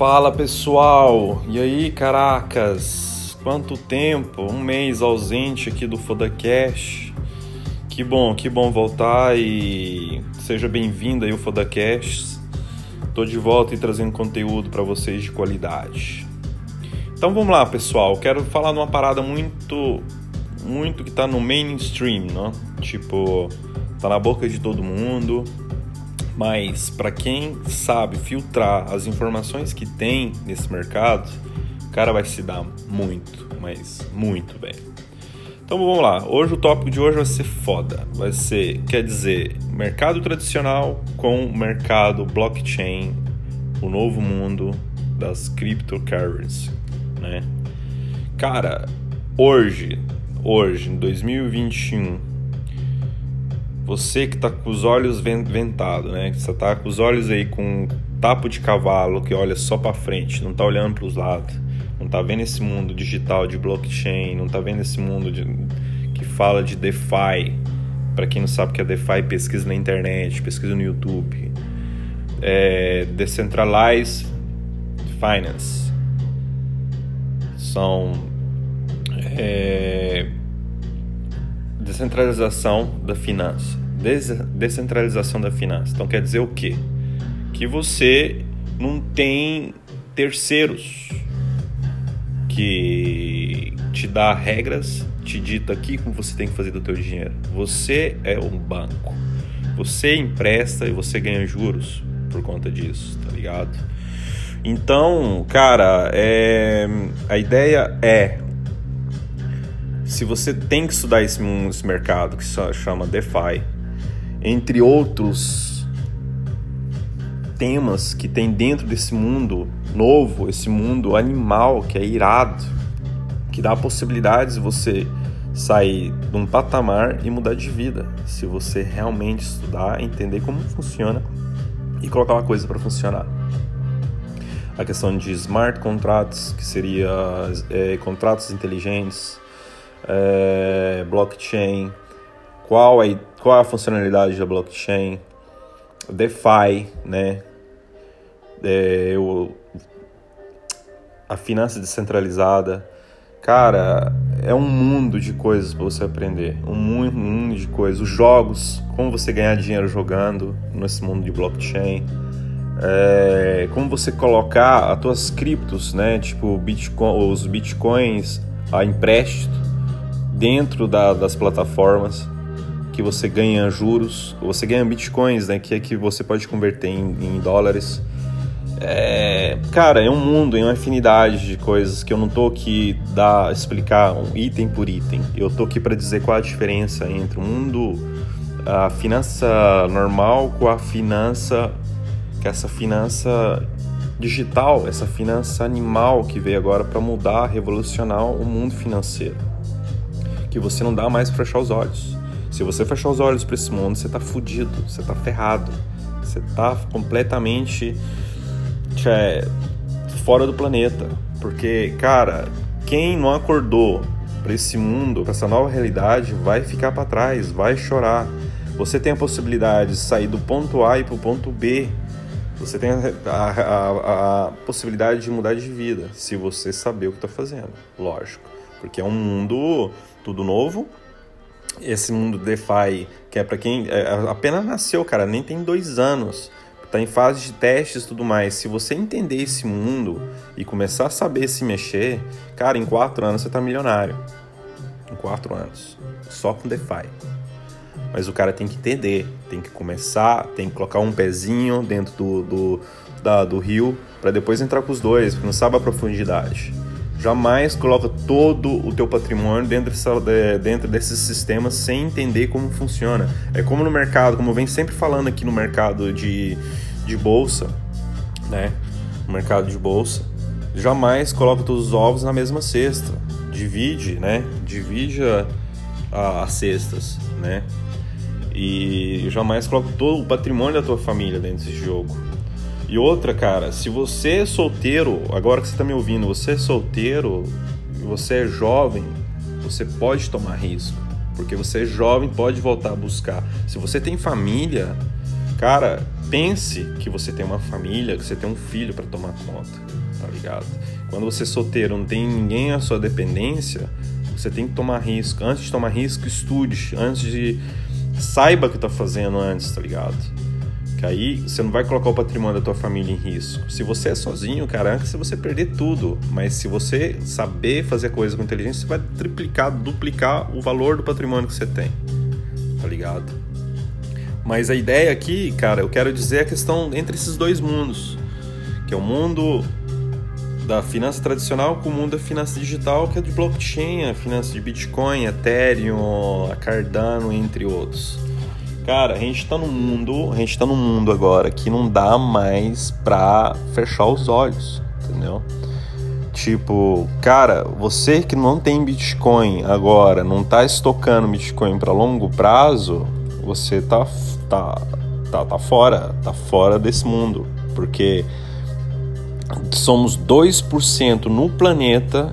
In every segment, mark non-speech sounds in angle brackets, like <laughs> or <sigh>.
Fala pessoal, e aí caracas, quanto tempo, um mês ausente aqui do Fodacast. Que bom, que bom voltar e seja bem-vindo aí ao Fodacast. Tô de volta e trazendo conteúdo para vocês de qualidade. Então vamos lá pessoal, quero falar de uma parada muito, muito que tá no mainstream, né? Tipo, tá na boca de todo mundo, mas para quem sabe filtrar as informações que tem nesse mercado, o cara vai se dar muito, mas muito bem. Então vamos lá. Hoje o tópico de hoje vai ser foda. Vai ser, quer dizer, mercado tradicional com mercado blockchain, o novo mundo das cryptocurrencies, né? Cara, hoje, hoje em 2021, você que tá com os olhos ventados, né? Você tá com os olhos aí com um tapo de cavalo que olha só para frente, não tá olhando para os lados, não tá vendo esse mundo digital de blockchain, não tá vendo esse mundo de, que fala de DeFi. Para quem não sabe o que é DeFi, pesquisa na internet, pesquisa no YouTube. É, Decentralized Finance. São é, descentralização da finança descentralização da finança. Então quer dizer o quê? Que você não tem terceiros que te dá regras, te dita aqui como você tem que fazer do teu dinheiro. Você é um banco. Você empresta e você ganha juros por conta disso, tá ligado? Então, cara, é... a ideia é se você tem que estudar esse, esse mercado que se chama DeFi, entre outros temas que tem dentro desse mundo novo, esse mundo animal que é irado, que dá possibilidades de você sair de um patamar e mudar de vida, se você realmente estudar, entender como funciona e colocar uma coisa para funcionar. A questão de smart contracts, que seria é, contratos inteligentes, é, blockchain, qual é, qual é a funcionalidade da blockchain, DeFi, né? É, o, a finança descentralizada. Cara, é um mundo de coisas para você aprender. Um mundo, de coisas. Os jogos, como você ganhar dinheiro jogando nesse mundo de blockchain. É, como você colocar as tuas criptos, né? Tipo Bitcoin, os bitcoins a empréstimo dentro da, das plataformas que você ganha juros, você ganha bitcoins, né? Que é que você pode converter em, em dólares. É, cara, é um mundo, é uma infinidade de coisas que eu não tô aqui dar explicar um item por item. Eu tô aqui para dizer qual a diferença entre o mundo a finança normal com a finança que essa finança digital, essa finança animal que veio agora para mudar, revolucionar o mundo financeiro. Que você não dá mais para fechar os olhos. Se você fechar os olhos para esse mundo, você tá fudido, você tá ferrado, você tá completamente tchê, fora do planeta. Porque, cara, quem não acordou para esse mundo, para essa nova realidade, vai ficar para trás, vai chorar. Você tem a possibilidade de sair do ponto A e para o ponto B. Você tem a, a, a, a, possibilidade de mudar de vida, se você saber o que está fazendo, lógico. Porque é um mundo tudo novo, esse mundo DeFi, que é para quem é, apenas nasceu, cara, nem tem dois anos, tá em fase de testes e tudo mais. Se você entender esse mundo e começar a saber se mexer, cara, em quatro anos você tá milionário. Em quatro anos. Só com DeFi. Mas o cara tem que entender, tem que começar, tem que colocar um pezinho dentro do, do, da, do rio para depois entrar com os dois, porque não sabe a profundidade. Jamais coloca todo o teu patrimônio dentro, dessa, dentro desses sistemas sem entender como funciona. É como no mercado, como eu venho sempre falando aqui no mercado de, de bolsa, né? No mercado de bolsa, jamais coloca todos os ovos na mesma cesta. Divide, né? Divide as cestas, né? E jamais coloca todo o patrimônio da tua família dentro desse jogo. E outra, cara, se você é solteiro, agora que você está me ouvindo, você é solteiro, você é jovem, você pode tomar risco. Porque você é jovem, pode voltar a buscar. Se você tem família, Cara, pense que você tem uma família, que você tem um filho para tomar conta, tá ligado? Quando você é solteiro, não tem ninguém à sua dependência, você tem que tomar risco. Antes de tomar risco, estude. Antes de. Saiba o que tá fazendo antes, tá ligado? Que aí você não vai colocar o patrimônio da tua família em risco. Se você é sozinho, cara, antes você perder tudo. Mas se você saber fazer a coisa com inteligência, você vai triplicar, duplicar o valor do patrimônio que você tem. Tá ligado? Mas a ideia aqui, cara, eu quero dizer a questão entre esses dois mundos. Que é o mundo da finança tradicional com o mundo da finança digital, que é de blockchain, a finança de Bitcoin, Ethereum, a Cardano, entre outros. Cara, a gente tá num mundo, a gente tá num mundo agora que não dá mais pra fechar os olhos, entendeu? Tipo, cara, você que não tem Bitcoin agora, não tá estocando Bitcoin para longo prazo, você tá, tá, tá, tá fora, tá fora desse mundo, porque somos 2% no planeta,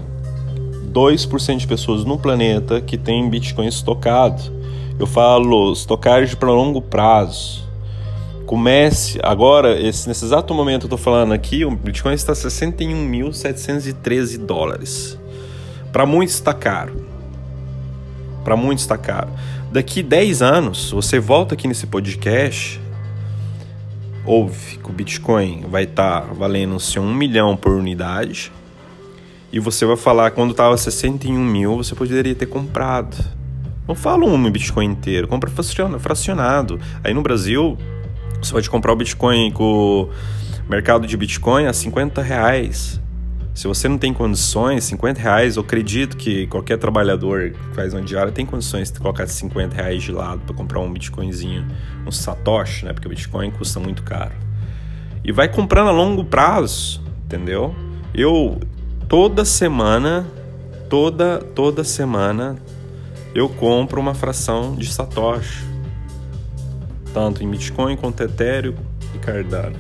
2% de pessoas no planeta que tem Bitcoin estocado. Eu falo estocagem para longo prazo. Comece agora, esse, nesse exato momento eu estou falando aqui, o Bitcoin está 61.713 dólares. Para muitos está caro. Para muitos está caro. Daqui 10 anos, você volta aqui nesse podcast, ouve que o Bitcoin vai estar tá valendo-se um milhão por unidade e você vai falar quando estava 61 mil, você poderia ter comprado. Não fala um Bitcoin inteiro, compra fracionado. Aí no Brasil, você pode comprar o Bitcoin com o mercado de Bitcoin a 50 reais. Se você não tem condições, 50 reais, eu acredito que qualquer trabalhador que faz uma diária tem condições de colocar 50 reais de lado para comprar um Bitcoinzinho, um Satoshi, né? Porque o Bitcoin custa muito caro. E vai comprando a longo prazo, entendeu? Eu toda semana, toda toda semana eu compro uma fração de Satoshi, tanto em Bitcoin quanto Ethereum e Cardano.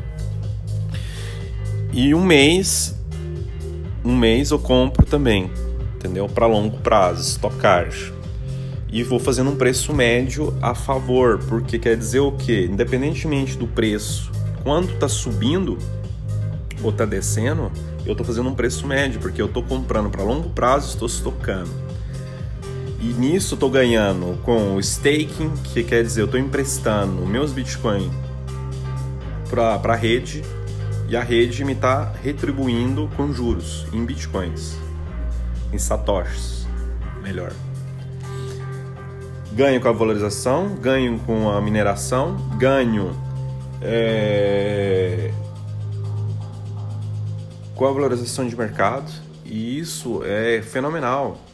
E um mês, um mês eu compro também, entendeu? Para longo prazo, estocagem. E vou fazendo um preço médio a favor, porque quer dizer o quê? Independentemente do preço, quando está subindo ou está descendo, eu estou fazendo um preço médio, porque eu estou comprando para longo prazo, estou estocando. E nisso eu ganhando com o staking, que quer dizer eu estou emprestando meus Bitcoin para a rede e a rede me está retribuindo com juros em Bitcoins, em satoshis, melhor. Ganho com a valorização, ganho com a mineração, ganho é, com a valorização de mercado e isso é fenomenal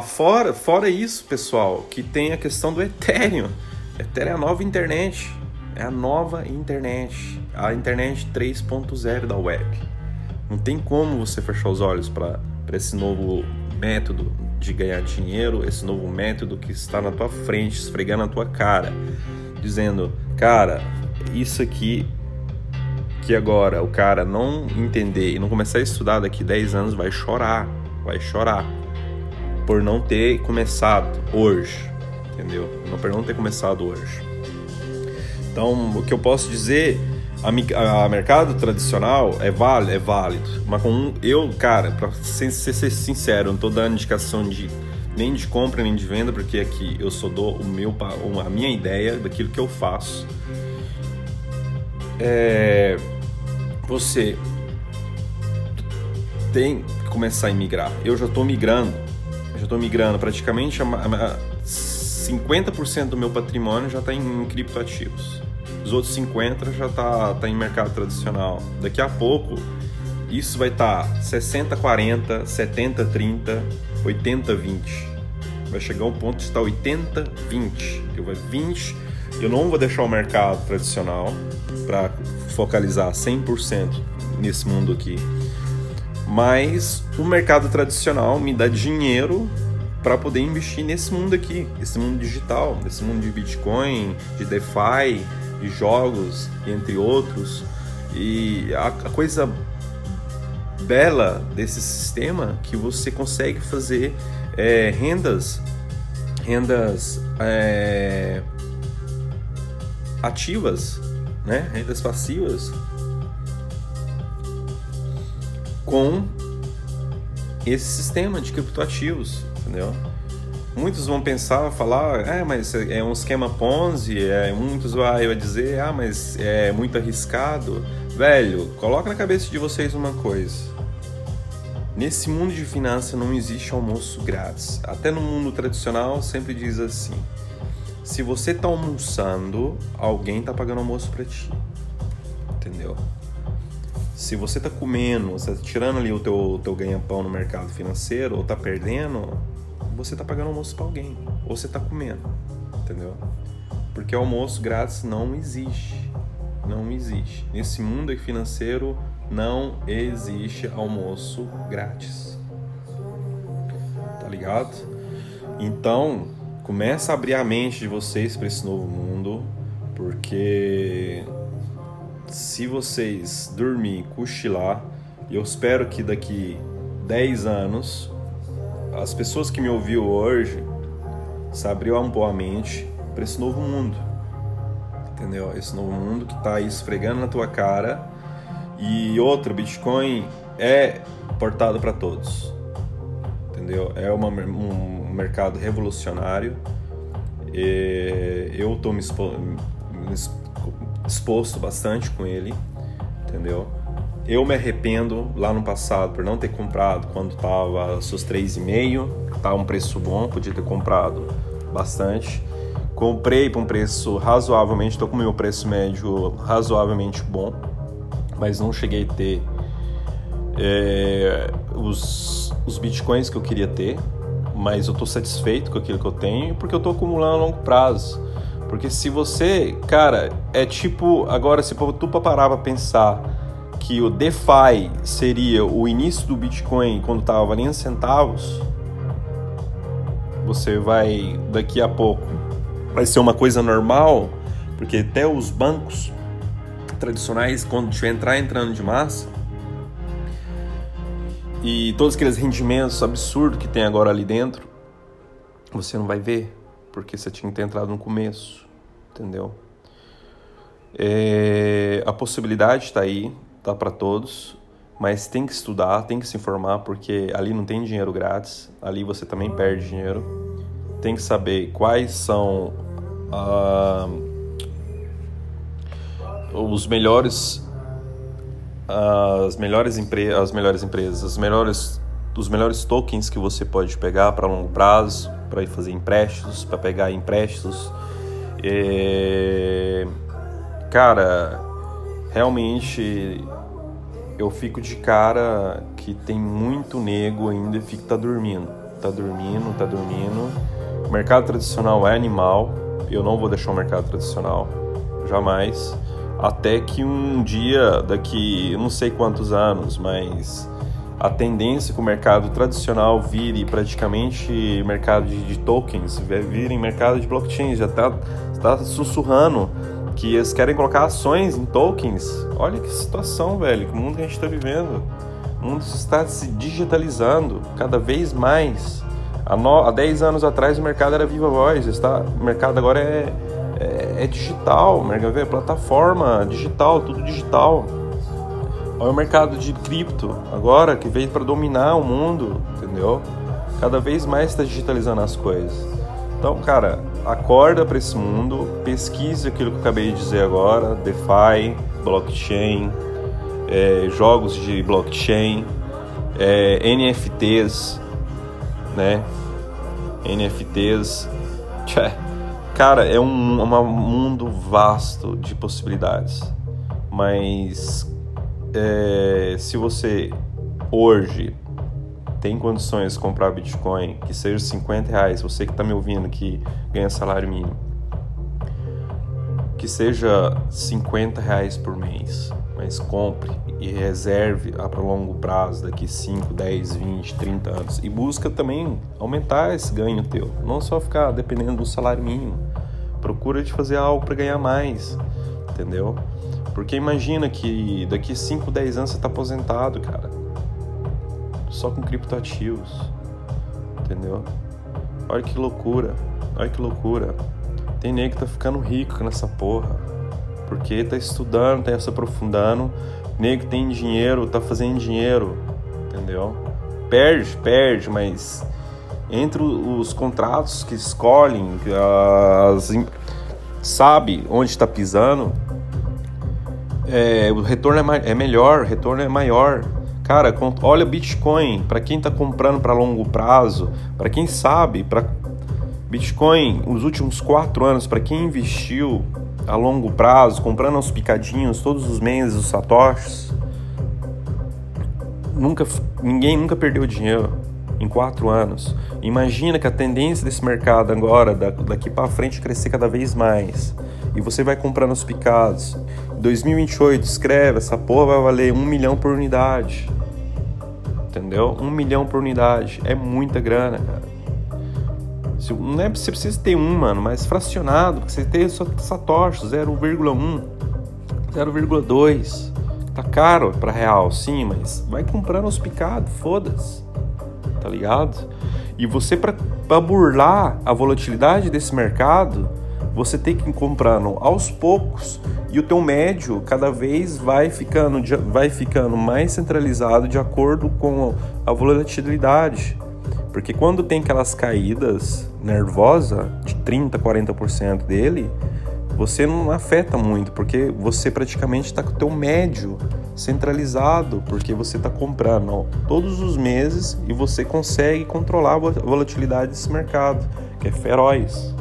fora, fora isso, pessoal, que tem a questão do Ethereum. Ethereum é a nova internet. É a nova internet. A internet 3.0 da web. Não tem como você fechar os olhos para esse novo método de ganhar dinheiro, esse novo método que está na tua frente, esfregando na tua cara, dizendo, cara, isso aqui que agora o cara não entender e não começar a estudar daqui 10 anos vai chorar, vai chorar por não ter começado hoje, entendeu? Não por não ter começado hoje. Então, o que eu posso dizer, a, a mercado tradicional é válido, é válido, mas com eu, cara, para ser, ser, sincero, não tô dando indicação de nem de compra nem de venda, porque aqui eu só dou o meu a minha ideia daquilo que eu faço. É, você tem que começar a migrar. Eu já estou migrando já estou migrando praticamente a, a 50% do meu patrimônio já está em, criptoativos. Os outros 50% já está tá em mercado tradicional. Daqui a pouco isso vai estar tá 60 40, 70 30, 80 20. Vai chegar um ponto de estar 80 20. Eu vai 20, eu não vou deixar o mercado tradicional para focalizar 100% nesse mundo aqui mas o mercado tradicional me dá dinheiro para poder investir nesse mundo aqui, esse mundo digital, nesse mundo de Bitcoin, de DeFi, de jogos, entre outros. E a, a coisa bela desse sistema que você consegue fazer é, rendas, rendas é, ativas, né? Rendas passivas com esse sistema de criptoativos, entendeu? Muitos vão pensar, falar, é, mas é um esquema Ponzi, é, muitos vão dizer, ah, mas é muito arriscado. Velho, coloca na cabeça de vocês uma coisa. Nesse mundo de finanças não existe almoço grátis. Até no mundo tradicional sempre diz assim: se você está almoçando, alguém está pagando almoço para ti. Entendeu? Se você está comendo, você está tirando ali o teu, teu ganha-pão no mercado financeiro ou está perdendo, você está pagando almoço para alguém. Ou você está comendo. Entendeu? Porque almoço grátis não existe. Não existe. Nesse mundo financeiro, não existe almoço grátis. Tá ligado? Então, começa a abrir a mente de vocês para esse novo mundo, porque se vocês dormir, cochilar, eu espero que daqui 10 anos as pessoas que me ouviu hoje se abriu um pouco a mente para esse novo mundo. Entendeu? Esse novo mundo que está aí esfregando na tua cara e outro, Bitcoin é portado para todos. Entendeu? É uma, um mercado revolucionário. E eu estou me, expo, me exposto bastante com ele, entendeu? Eu me arrependo lá no passado por não ter comprado quando tava seus 3,5, tá um preço bom, podia ter comprado bastante. Comprei por um preço razoavelmente, estou com meu preço médio razoavelmente bom mas não cheguei a ter é, os, os bitcoins que eu queria ter, mas eu estou satisfeito com aquilo que eu tenho porque eu estou acumulando a longo prazo. Porque se você, cara, é tipo, agora se tu parar para pensar que o DeFi seria o início do Bitcoin quando estava valendo centavos, você vai daqui a pouco vai ser uma coisa normal, porque até os bancos tradicionais, quando tiver entrar entrando de massa, e todos aqueles rendimentos absurdos que tem agora ali dentro, você não vai ver, porque você tinha que ter entrado no começo, entendeu? É, a possibilidade está aí, tá para todos, mas tem que estudar, tem que se informar, porque ali não tem dinheiro grátis, ali você também perde dinheiro. Tem que saber quais são uh, os melhores as melhores, as melhores empresas, as melhores, os melhores tokens que você pode pegar para longo prazo, para ir fazer empréstimos, para pegar empréstimos. É... Cara, realmente eu fico de cara que tem muito nego ainda que tá dormindo. Tá dormindo, tá dormindo. O mercado tradicional é animal. Eu não vou deixar o mercado tradicional. Jamais até que um dia, daqui não sei quantos anos, mas a tendência que o mercado tradicional vire praticamente mercado de, de tokens, vire mercado de blockchain, já está tá sussurrando que eles querem colocar ações em tokens. Olha que situação, velho, que mundo que a gente está vivendo. O mundo está se digitalizando cada vez mais. Há, no, há 10 anos atrás o mercado era viva voz, está, o mercado agora é é, é digital, é plataforma digital, tudo digital. Olha o mercado de cripto agora que veio para dominar o mundo, entendeu? Cada vez mais está digitalizando as coisas. Então, cara, acorda para esse mundo, pesquise aquilo que eu acabei de dizer agora, DeFi, blockchain, é, jogos de blockchain, é, NFTs, né? NFTs, <laughs> tchê, Cara, é um, um mundo vasto de possibilidades. Mas é, se você hoje tem condições de comprar Bitcoin, que seja 50 reais, você que está me ouvindo que ganha salário mínimo, que seja 50 reais por mês, mas compre e reserve para longo prazo, daqui 5, 10, 20, 30 anos. E busca também aumentar esse ganho teu, não só ficar dependendo do salário mínimo. Procura de fazer algo para ganhar mais, entendeu? Porque imagina que daqui 5, 10 anos você está aposentado, cara. Só com criptoativos, entendeu? Olha que loucura, olha que loucura. Tem nego que tá ficando rico nessa porra porque tá estudando, tá se aprofundando. Nego tem dinheiro, tá fazendo dinheiro, entendeu? Perde, perde, mas entre os contratos que escolhem, as, sabe onde está pisando, é, o retorno é, é, melhor, o retorno é maior. Cara, olha Bitcoin, para quem está comprando para longo prazo, para quem sabe, para Bitcoin, os últimos quatro anos, para quem investiu a longo prazo, comprando aos picadinhos todos os meses os satoshis, nunca, ninguém nunca perdeu dinheiro em quatro anos. Imagina que a tendência desse mercado agora, daqui para frente, crescer cada vez mais. E você vai comprando os picados. Em 2028, escreve, essa porra vai valer um milhão por unidade. Entendeu? Um milhão por unidade. É muita grana, cara. Não é você precisa ter um, mano, mas fracionado, porque você tem só satoshi 0,1, 0,2. Tá caro para real, sim, mas vai comprando os picados, foda-se tá ligado? E você, para burlar a volatilidade desse mercado, você tem que ir comprando aos poucos e o teu médio cada vez vai ficando, vai ficando mais centralizado de acordo com a volatilidade. Porque quando tem aquelas caídas nervosa de 30, 40% dele, você não afeta muito, porque você praticamente está com o teu médio centralizado, porque você está comprando todos os meses e você consegue controlar a volatilidade desse mercado, que é feroz.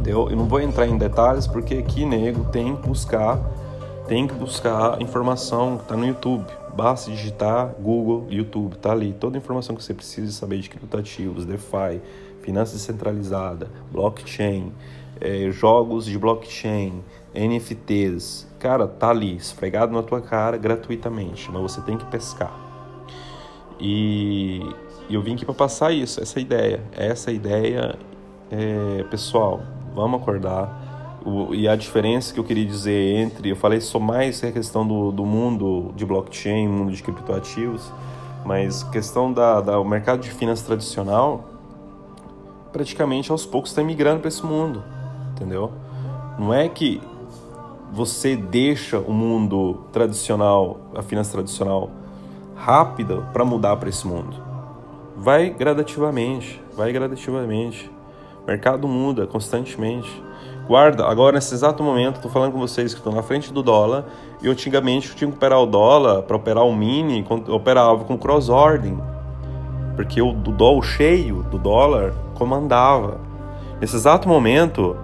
Entendeu? Eu não vou entrar em detalhes porque aqui, nego, tem que buscar, tem que buscar informação que está no YouTube. Basta digitar Google, YouTube, tá ali. Toda a informação que você precisa saber de criptoativos, DeFi, finanças descentralizada, blockchain, é, jogos de blockchain, NFTs, cara, tá ali, esfregado na tua cara gratuitamente, mas você tem que pescar. E eu vim aqui para passar isso, essa ideia, essa ideia, é, pessoal, vamos acordar. O, e a diferença que eu queria dizer entre, eu falei só mais a questão do, do mundo de blockchain, mundo de criptoativos, mas questão da, da o mercado de finanças tradicional, praticamente aos poucos está migrando para esse mundo entendeu? Não é que você deixa o mundo tradicional, a finança tradicional, rápida para mudar para esse mundo. Vai gradativamente, vai gradativamente. O mercado muda constantemente. Guarda, agora nesse exato momento, estou falando com vocês que estão na frente do dólar e antigamente eu tinha que operar o dólar para operar o mini, operava com cross ordem, porque o do dólar cheio do dólar comandava. Nesse exato momento,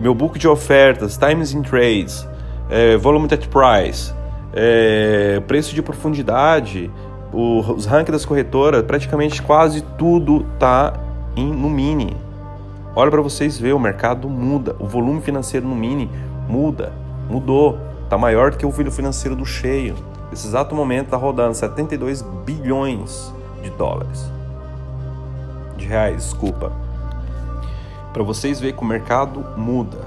meu book de ofertas, times in trades, é, volume at price, é, preço de profundidade, o, os rankings das corretoras, praticamente quase tudo está no mini. Olha para vocês ver, o mercado muda, o volume financeiro no mini muda, mudou, está maior do que o volume financeiro do cheio. Nesse exato momento está rodando 72 bilhões de dólares, de reais, desculpa para vocês verem que o mercado muda.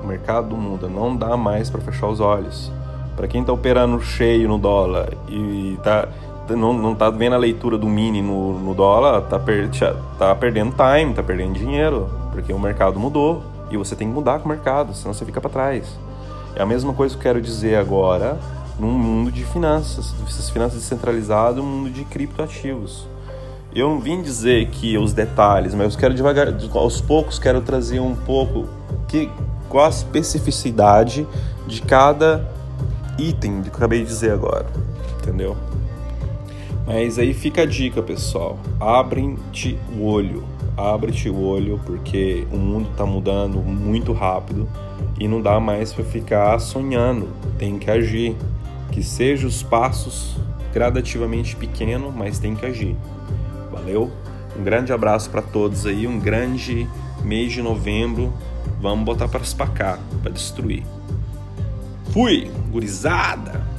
O mercado muda, não dá mais para fechar os olhos. Para quem está operando cheio no dólar e tá, não, não tá vendo a leitura do mini no, no dólar, tá, per, tá perdendo time, tá perdendo dinheiro, porque o mercado mudou e você tem que mudar com o mercado, senão você fica para trás. É a mesma coisa que eu quero dizer agora num mundo de finanças, essas finanças descentralizadas, um mundo de criptoativos. Eu não vim dizer que os detalhes, mas eu quero devagar, aos poucos, quero trazer um pouco que qual a especificidade de cada item que eu acabei de dizer agora, entendeu? Mas aí fica a dica, pessoal. Abre-te o olho. Abre-te o olho porque o mundo está mudando muito rápido e não dá mais para ficar sonhando. Tem que agir. Que sejam os passos gradativamente pequenos, mas tem que agir. Valeu? Um grande abraço para todos aí, um grande mês de novembro. Vamos botar para espacar, para destruir. Fui, gurizada!